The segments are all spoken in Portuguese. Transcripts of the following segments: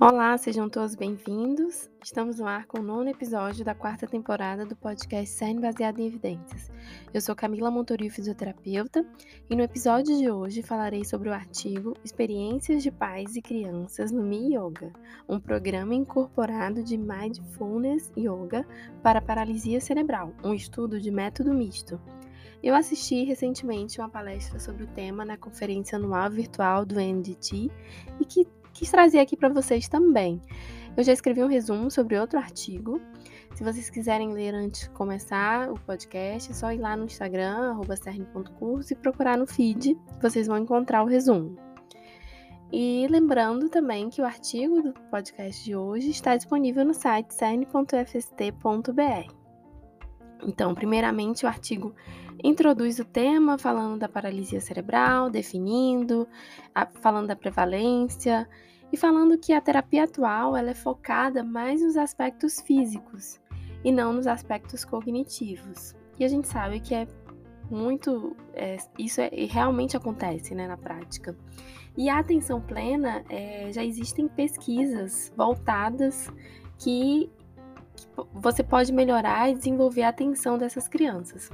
Olá, sejam todos bem-vindos. Estamos no ar com o nono episódio da quarta temporada do podcast CERN Baseado em Evidências. Eu sou Camila Montorio, fisioterapeuta, e no episódio de hoje falarei sobre o artigo Experiências de Pais e Crianças no Mi Yoga, um programa incorporado de Mindfulness Yoga para paralisia cerebral, um estudo de método misto. Eu assisti recentemente uma palestra sobre o tema na conferência anual virtual do NDT e que quis trazer aqui para vocês também. Eu já escrevi um resumo sobre outro artigo. Se vocês quiserem ler antes de começar o podcast, é só ir lá no Instagram, cern.curso, e procurar no feed, vocês vão encontrar o resumo. E lembrando também que o artigo do podcast de hoje está disponível no site cern.fst.br. Então, primeiramente, o artigo introduz o tema falando da paralisia cerebral, definindo, a, falando da prevalência e falando que a terapia atual ela é focada mais nos aspectos físicos e não nos aspectos cognitivos. E a gente sabe que é muito é, isso é, realmente acontece né, na prática. E a atenção plena é, já existem pesquisas voltadas que você pode melhorar e desenvolver a atenção dessas crianças.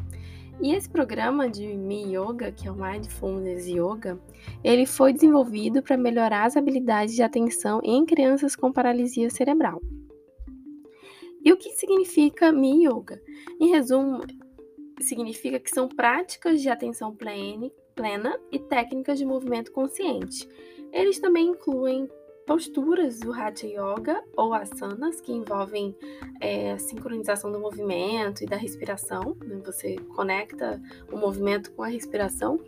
E esse programa de Mi Yoga, que é o Mindfulness Yoga, ele foi desenvolvido para melhorar as habilidades de atenção em crianças com paralisia cerebral. E o que significa Mi Yoga? Em resumo, significa que são práticas de atenção plena e técnicas de movimento consciente. Eles também incluem posturas do Hatha Yoga ou asanas, que envolvem é, a sincronização do movimento e da respiração. Né? Você conecta o movimento com a respiração.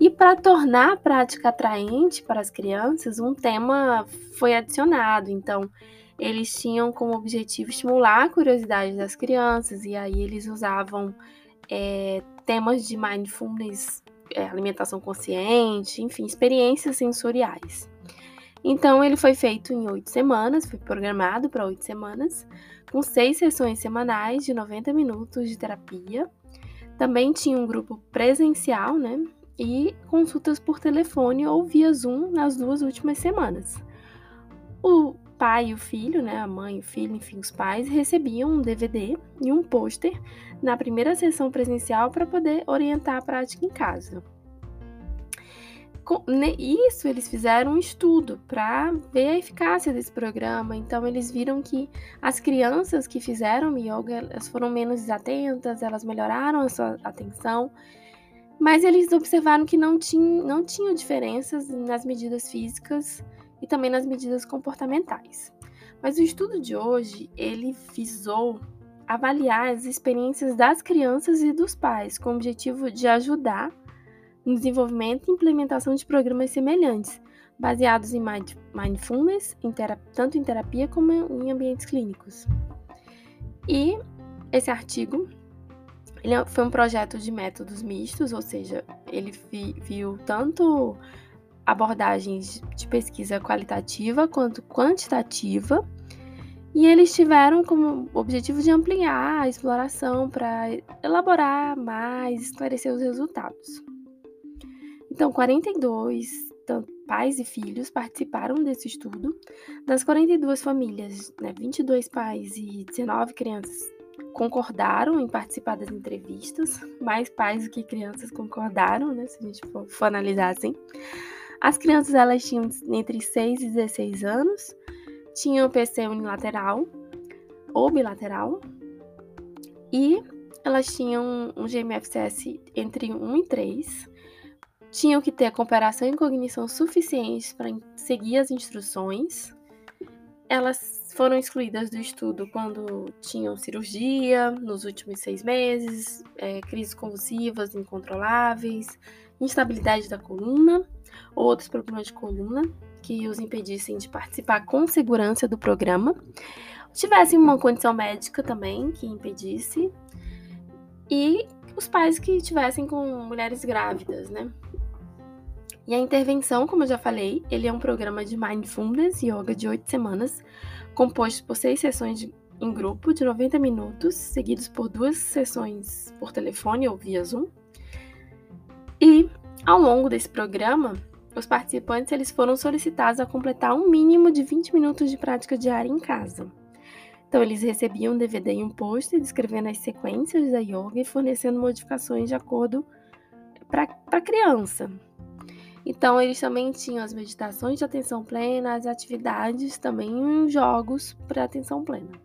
E para tornar a prática atraente para as crianças, um tema foi adicionado. Então, eles tinham como objetivo estimular a curiosidade das crianças, e aí eles usavam é, temas de mindfulness, é, alimentação consciente, enfim, experiências sensoriais. Então, ele foi feito em oito semanas, foi programado para oito semanas, com seis sessões semanais de 90 minutos de terapia. Também tinha um grupo presencial, né? E consultas por telefone ou via Zoom nas duas últimas semanas. O pai e o filho, né, a mãe e o filho, enfim, os pais, recebiam um DVD e um pôster na primeira sessão presencial para poder orientar a prática em casa. Isso eles fizeram um estudo para ver a eficácia desse programa. Então eles viram que as crianças que fizeram yoga elas foram menos desatentas, elas melhoraram a sua atenção, mas eles observaram que não tinham, não tinham diferenças nas medidas físicas e também nas medidas comportamentais. Mas o estudo de hoje ele visou avaliar as experiências das crianças e dos pais com o objetivo de ajudar no desenvolvimento e implementação de programas semelhantes, baseados em mindfulness, em tanto em terapia como em ambientes clínicos. E esse artigo ele é, foi um projeto de métodos mistos, ou seja, ele vi, viu tanto abordagens de pesquisa qualitativa quanto quantitativa, e eles tiveram como objetivo de ampliar a exploração para elaborar mais, esclarecer os resultados. Então, 42 pais e filhos participaram desse estudo. Das 42 famílias, né, 22 pais e 19 crianças concordaram em participar das entrevistas, mais pais do que crianças concordaram, né, se a gente for, for analisar assim. As crianças elas tinham entre 6 e 16 anos, tinham PC unilateral ou bilateral e elas tinham um GMFCS entre 1 e 3 tinham que ter cooperação e cognição suficientes para seguir as instruções. Elas foram excluídas do estudo quando tinham cirurgia nos últimos seis meses, é, crises convulsivas incontroláveis, instabilidade da coluna ou outros problemas de coluna que os impedissem de participar com segurança do programa. Tivessem uma condição médica também que impedisse. E os pais que tivessem com mulheres grávidas, né? E a intervenção, como eu já falei, ele é um programa de mindfulness yoga de oito semanas, composto por seis sessões de, em grupo de 90 minutos, seguidos por duas sessões por telefone ou via Zoom. E ao longo desse programa, os participantes eles foram solicitados a completar um mínimo de 20 minutos de prática diária em casa. Então, eles recebiam um DVD e um pôster descrevendo as sequências da yoga e fornecendo modificações de acordo para a criança. Então, eles também tinham as meditações de atenção plena, as atividades, também jogos para atenção plena.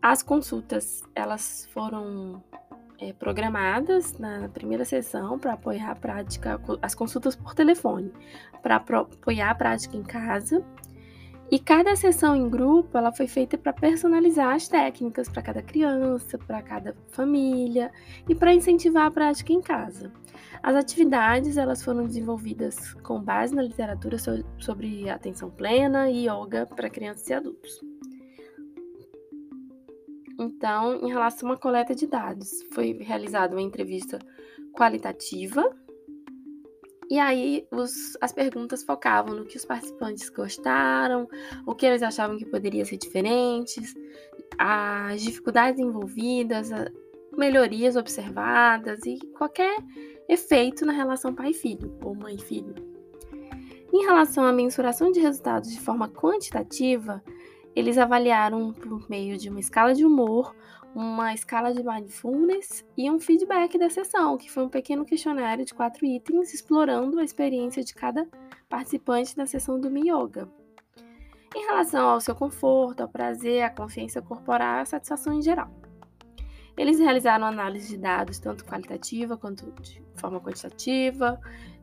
As consultas, elas foram é, programadas na primeira sessão para apoiar a prática, as consultas por telefone, para apoiar a prática em casa e cada sessão em grupo, ela foi feita para personalizar as técnicas para cada criança, para cada família e para incentivar a prática em casa. As atividades, elas foram desenvolvidas com base na literatura sobre atenção plena e yoga para crianças e adultos. Então, em relação à coleta de dados, foi realizada uma entrevista qualitativa e aí os, as perguntas focavam no que os participantes gostaram, o que eles achavam que poderia ser diferentes, as dificuldades envolvidas, melhorias observadas e qualquer efeito na relação pai-filho ou mãe-filho. Em relação à mensuração de resultados de forma quantitativa, eles avaliaram por meio de uma escala de humor uma escala de mindfulness e um feedback da sessão, que foi um pequeno questionário de quatro itens explorando a experiência de cada participante da sessão do Mi Yoga. Em relação ao seu conforto, ao prazer, à consciência corporal e à satisfação em geral. Eles realizaram análise de dados tanto qualitativa quanto de forma quantitativa,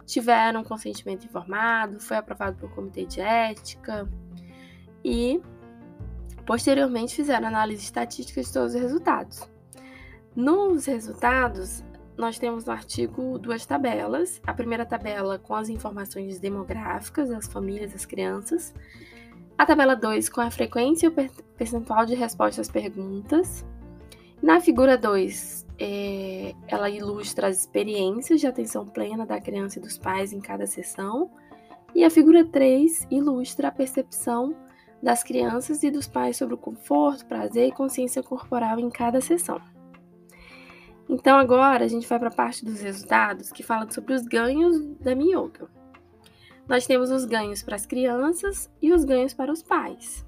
tiveram consentimento informado, foi aprovado pelo comitê de ética e Posteriormente, fizeram análise estatística de todos os resultados. Nos resultados, nós temos no artigo duas tabelas. A primeira tabela com as informações demográficas das famílias das crianças. A tabela 2 com a frequência e o percentual de resposta às perguntas. Na figura 2, é, ela ilustra as experiências de atenção plena da criança e dos pais em cada sessão. E a figura 3 ilustra a percepção das crianças e dos pais sobre o conforto, prazer e consciência corporal em cada sessão. Então agora a gente vai para a parte dos resultados que fala sobre os ganhos da yoga. Nós temos os ganhos para as crianças e os ganhos para os pais.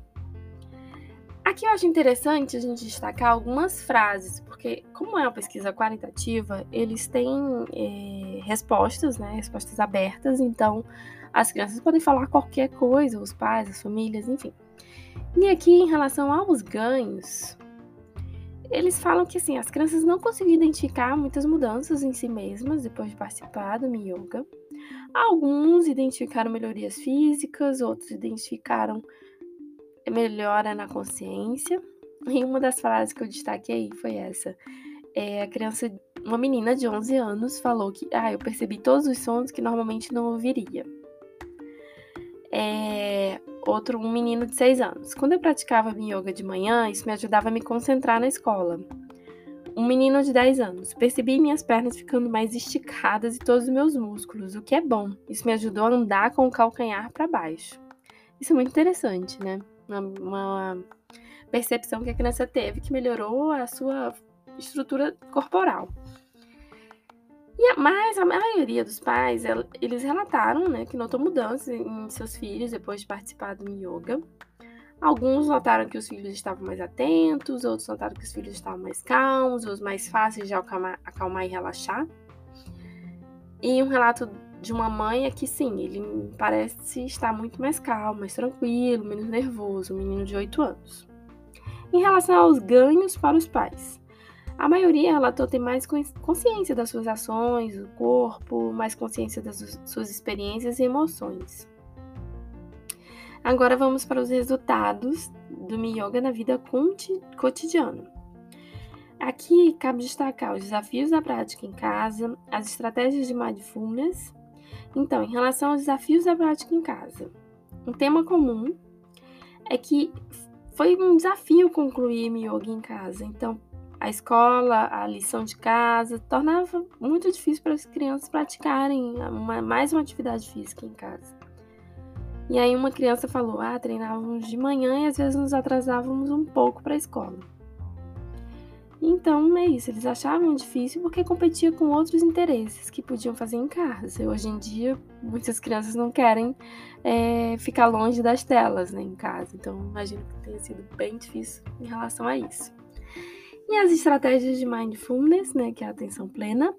Aqui eu acho interessante a gente destacar algumas frases, porque como é uma pesquisa qualitativa, eles têm é, respostas, né, respostas abertas, então as crianças podem falar qualquer coisa, os pais, as famílias, enfim. E aqui, em relação aos ganhos, eles falam que assim, as crianças não conseguiram identificar muitas mudanças em si mesmas depois de participar do yoga. Alguns identificaram melhorias físicas, outros identificaram melhora na consciência. E uma das frases que eu destaquei foi essa. É, a criança, uma menina de 11 anos, falou que ah, eu percebi todos os sons que normalmente não ouviria. É, outro, um menino de 6 anos. Quando eu praticava yoga de manhã, isso me ajudava a me concentrar na escola. Um menino de 10 anos. Percebi minhas pernas ficando mais esticadas e todos os meus músculos, o que é bom. Isso me ajudou a andar com o calcanhar para baixo. Isso é muito interessante, né? Uma, uma percepção que a criança teve que melhorou a sua estrutura corporal. E mas a maioria dos pais, eles relataram né, que notou mudanças em seus filhos depois de participar do yoga. Alguns notaram que os filhos estavam mais atentos, outros notaram que os filhos estavam mais calmos, os mais fáceis de acalmar, acalmar e relaxar. E um relato de uma mãe é que sim, ele parece estar muito mais calmo, mais tranquilo, menos nervoso, um menino de 8 anos. Em relação aos ganhos para os pais, a maioria relatou ter mais consciência das suas ações, do corpo, mais consciência das suas experiências e emoções. Agora vamos para os resultados do Yoga na vida cotidiana. Aqui cabe destacar os desafios da prática em casa, as estratégias de mindfulness. Então, em relação aos desafios da prática em casa, um tema comum é que foi um desafio concluir yoga em casa. Então, a escola, a lição de casa, tornava muito difícil para as crianças praticarem uma, mais uma atividade física em casa. E aí uma criança falou: "Ah, treinávamos de manhã e às vezes nos atrasávamos um pouco para a escola". Então é isso, eles achavam difícil porque competia com outros interesses que podiam fazer em casa. Hoje em dia, muitas crianças não querem é, ficar longe das telas né, em casa. Então imagino que tenha sido bem difícil em relação a isso. E as estratégias de mindfulness, né, que é a atenção plena,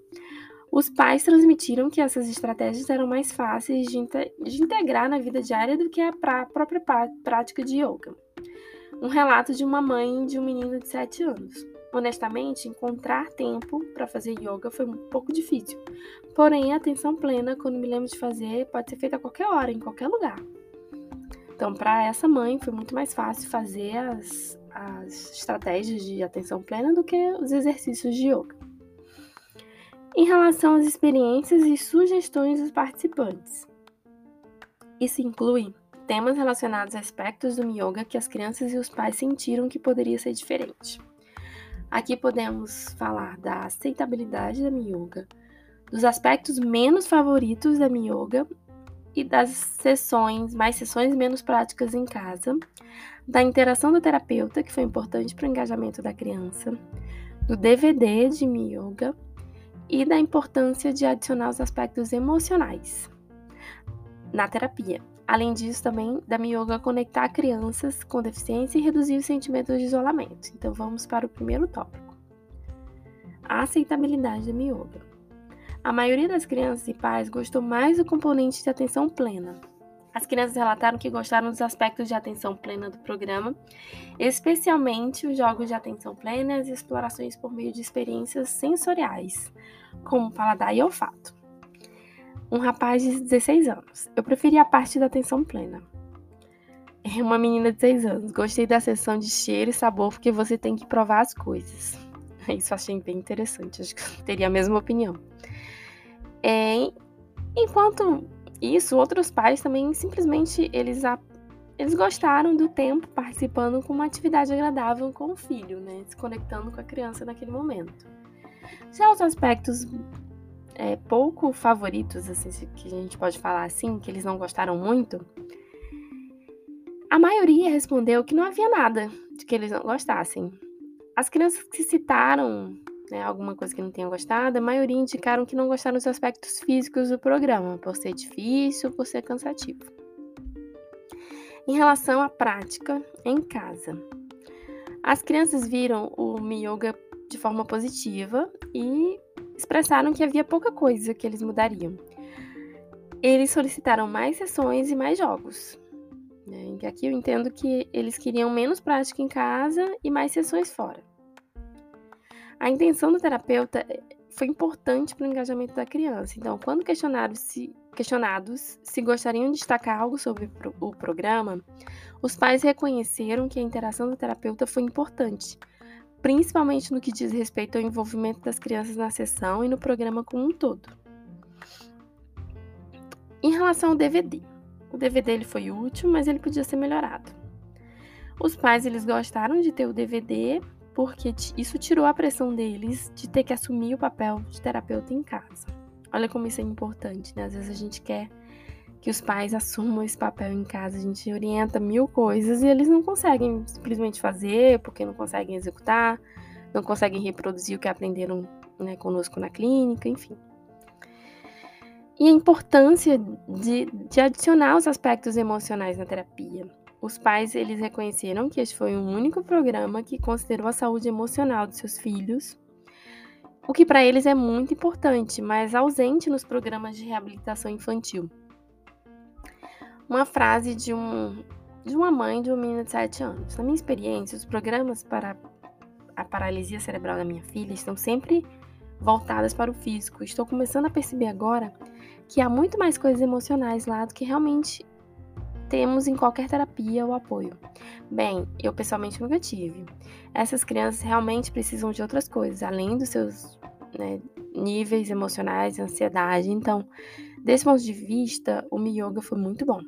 os pais transmitiram que essas estratégias eram mais fáceis de, de integrar na vida diária do que a própria prática de yoga. Um relato de uma mãe de um menino de 7 anos. Honestamente, encontrar tempo para fazer yoga foi um pouco difícil. Porém, a atenção plena, quando me lembro de fazer, pode ser feita a qualquer hora, em qualquer lugar. Então, para essa mãe, foi muito mais fácil fazer as, as estratégias de atenção plena do que os exercícios de yoga. Em relação às experiências e sugestões dos participantes, isso inclui temas relacionados a aspectos do yoga que as crianças e os pais sentiram que poderia ser diferente. Aqui podemos falar da aceitabilidade da yoga, dos aspectos menos favoritos da yoga e das sessões, mais sessões menos práticas em casa, da interação do terapeuta, que foi importante para o engajamento da criança, do DVD de yoga e da importância de adicionar os aspectos emocionais na terapia. Além disso, também da yoga conectar crianças com deficiência e reduzir os sentimentos de isolamento. Então, vamos para o primeiro tópico: a aceitabilidade da yoga. A maioria das crianças e pais gostou mais do componente de atenção plena. As crianças relataram que gostaram dos aspectos de atenção plena do programa, especialmente os jogos de atenção plena e as explorações por meio de experiências sensoriais, como paladar e olfato um rapaz de 16 anos. Eu preferi a parte da atenção plena. É uma menina de 6 anos. Gostei da sessão de cheiro e sabor porque você tem que provar as coisas. Isso achei bem interessante. Acho que eu teria a mesma opinião. É, enquanto isso, outros pais também simplesmente eles, eles gostaram do tempo participando com uma atividade agradável com o filho, né? Se conectando com a criança naquele momento. Já os aspectos é, pouco favoritos, assim, que a gente pode falar assim, que eles não gostaram muito, a maioria respondeu que não havia nada de que eles não gostassem. As crianças que citaram né, alguma coisa que não tenham gostado, a maioria indicaram que não gostaram dos aspectos físicos do programa, por ser difícil, por ser cansativo. Em relação à prática em casa, as crianças viram o yoga de forma positiva e expressaram que havia pouca coisa que eles mudariam. Eles solicitaram mais sessões e mais jogos. Né? Aqui eu entendo que eles queriam menos prática em casa e mais sessões fora. A intenção do terapeuta eh, foi importante para o engajamento da criança. Então, quando se, questionados se gostariam de destacar algo sobre o programa, os pais reconheceram que a interação do terapeuta foi importante, principalmente no que diz respeito ao envolvimento das crianças na sessão e no programa como um todo. Em relação ao DVD, o DVD ele foi útil, mas ele podia ser melhorado. Os pais eles gostaram de ter o DVD porque isso tirou a pressão deles de ter que assumir o papel de terapeuta em casa. Olha como isso é importante, né? Às vezes a gente quer que os pais assumam esse papel em casa. A gente orienta mil coisas e eles não conseguem simplesmente fazer porque não conseguem executar, não conseguem reproduzir o que aprenderam né, conosco na clínica, enfim. E a importância de, de adicionar os aspectos emocionais na terapia. Os pais eles reconheceram que este foi o único programa que considerou a saúde emocional dos seus filhos, o que para eles é muito importante, mas ausente nos programas de reabilitação infantil uma frase de, um, de uma mãe de uma menina de 7 anos. Na minha experiência, os programas para a paralisia cerebral da minha filha estão sempre voltadas para o físico. Estou começando a perceber agora que há muito mais coisas emocionais lá do que realmente temos em qualquer terapia ou apoio. Bem, eu pessoalmente nunca tive. Essas crianças realmente precisam de outras coisas, além dos seus né, níveis emocionais, ansiedade. Então, desse ponto de vista, o yoga foi muito bom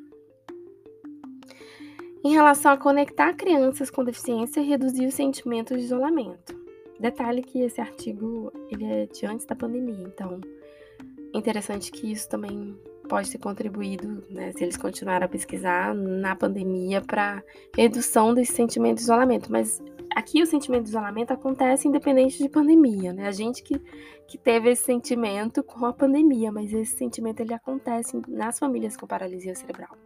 em relação a conectar crianças com deficiência e reduzir os sentimentos de isolamento. Detalhe que esse artigo ele é de antes da pandemia, então interessante que isso também pode ter contribuído, né, se eles continuaram a pesquisar na pandemia para redução desse sentimento de isolamento. Mas aqui o sentimento de isolamento acontece independente de pandemia, né? A gente que, que teve esse sentimento com a pandemia, mas esse sentimento ele acontece nas famílias com paralisia cerebral.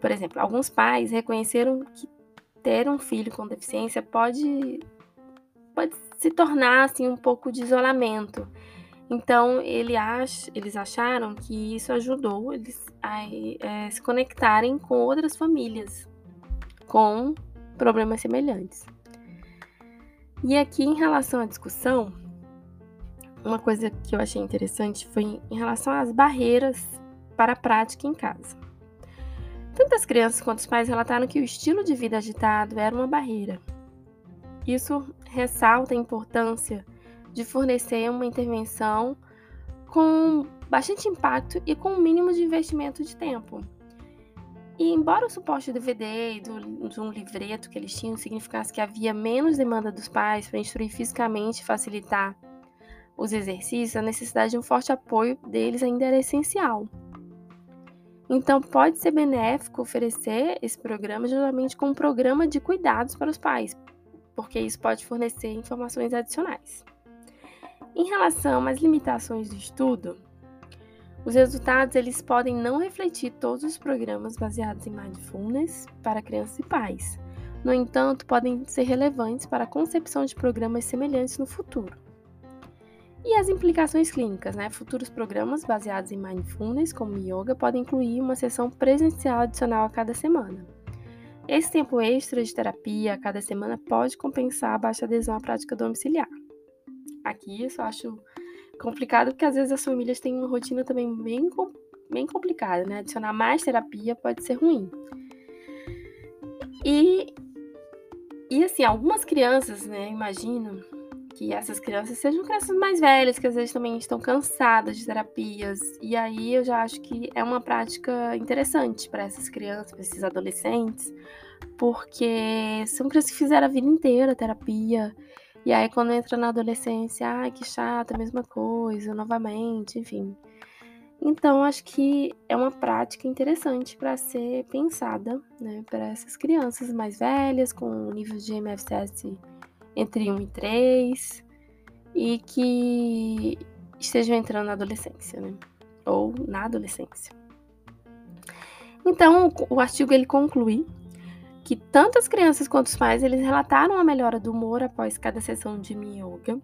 Por exemplo, alguns pais reconheceram que ter um filho com deficiência pode, pode se tornar assim, um pouco de isolamento. Então, ele ach, eles acharam que isso ajudou eles a é, se conectarem com outras famílias com problemas semelhantes. E aqui, em relação à discussão, uma coisa que eu achei interessante foi em relação às barreiras para a prática em casa. Tanto as crianças quanto os pais relataram que o estilo de vida agitado era uma barreira. Isso ressalta a importância de fornecer uma intervenção com bastante impacto e com o um mínimo de investimento de tempo. E embora o suporte do DVD e do, de um livreto que eles tinham significasse que havia menos demanda dos pais para instruir fisicamente e facilitar os exercícios, a necessidade de um forte apoio deles ainda era essencial. Então, pode ser benéfico oferecer esse programa geralmente com um programa de cuidados para os pais, porque isso pode fornecer informações adicionais. Em relação às limitações do estudo, os resultados eles podem não refletir todos os programas baseados em mindfulness para crianças e pais. No entanto, podem ser relevantes para a concepção de programas semelhantes no futuro. E as implicações clínicas, né? Futuros programas baseados em mindfulness, como yoga, podem incluir uma sessão presencial adicional a cada semana. Esse tempo extra de terapia a cada semana pode compensar a baixa adesão à prática domiciliar. Aqui eu só acho complicado porque às vezes as famílias têm uma rotina também bem, bem complicada, né? Adicionar mais terapia pode ser ruim. E, e assim, algumas crianças, né, imagino, que essas crianças sejam crianças mais velhas, que às vezes também estão cansadas de terapias. E aí eu já acho que é uma prática interessante para essas crianças, para esses adolescentes, porque são crianças que fizeram a vida inteira terapia. E aí quando entra na adolescência, ai, que chato, a mesma coisa, novamente, enfim. Então, acho que é uma prática interessante para ser pensada né, para essas crianças mais velhas, com níveis de MFCS entre 1 e 3 e que estejam entrando na adolescência, né? Ou na adolescência. Então, o artigo ele conclui que tanto as crianças quanto os pais eles relataram a melhora do humor após cada sessão de yoga,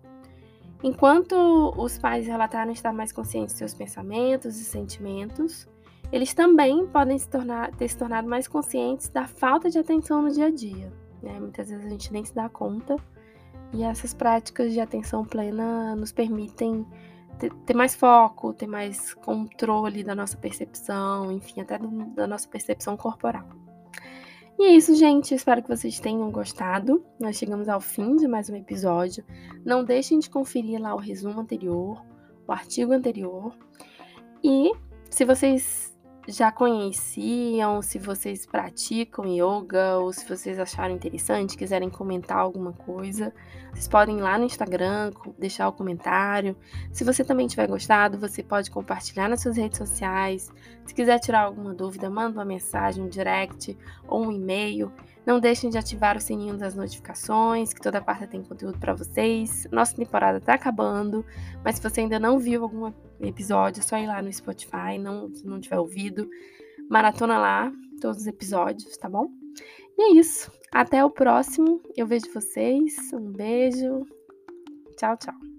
enquanto os pais relataram estar mais conscientes de seus pensamentos e sentimentos, eles também podem se tornar, ter se tornado mais conscientes da falta de atenção no dia a dia. Né? Muitas vezes a gente nem se dá conta e essas práticas de atenção plena nos permitem ter, mais foco, ter mais controle da nossa percepção, enfim, até da nossa percepção corporal. E é isso, gente. Espero que vocês tenham gostado. Nós chegamos ao fim de mais um episódio. Não deixem de conferir lá o resumo anterior, o artigo anterior. E se vocês já conheciam, se vocês praticam yoga ou se vocês acharam interessante, quiserem comentar alguma coisa, vocês podem ir lá no Instagram, deixar o comentário. Se você também tiver gostado, você pode compartilhar nas suas redes sociais. Se quiser tirar alguma dúvida, manda uma mensagem, um direct ou um e-mail. Não deixem de ativar o sininho das notificações, que toda quarta tem conteúdo para vocês. Nossa temporada está acabando, mas se você ainda não viu algum episódio, é só ir lá no Spotify, não, se não tiver ouvido, maratona lá todos os episódios, tá bom? E é isso. Até o próximo. Eu vejo vocês. Um beijo. Tchau, tchau.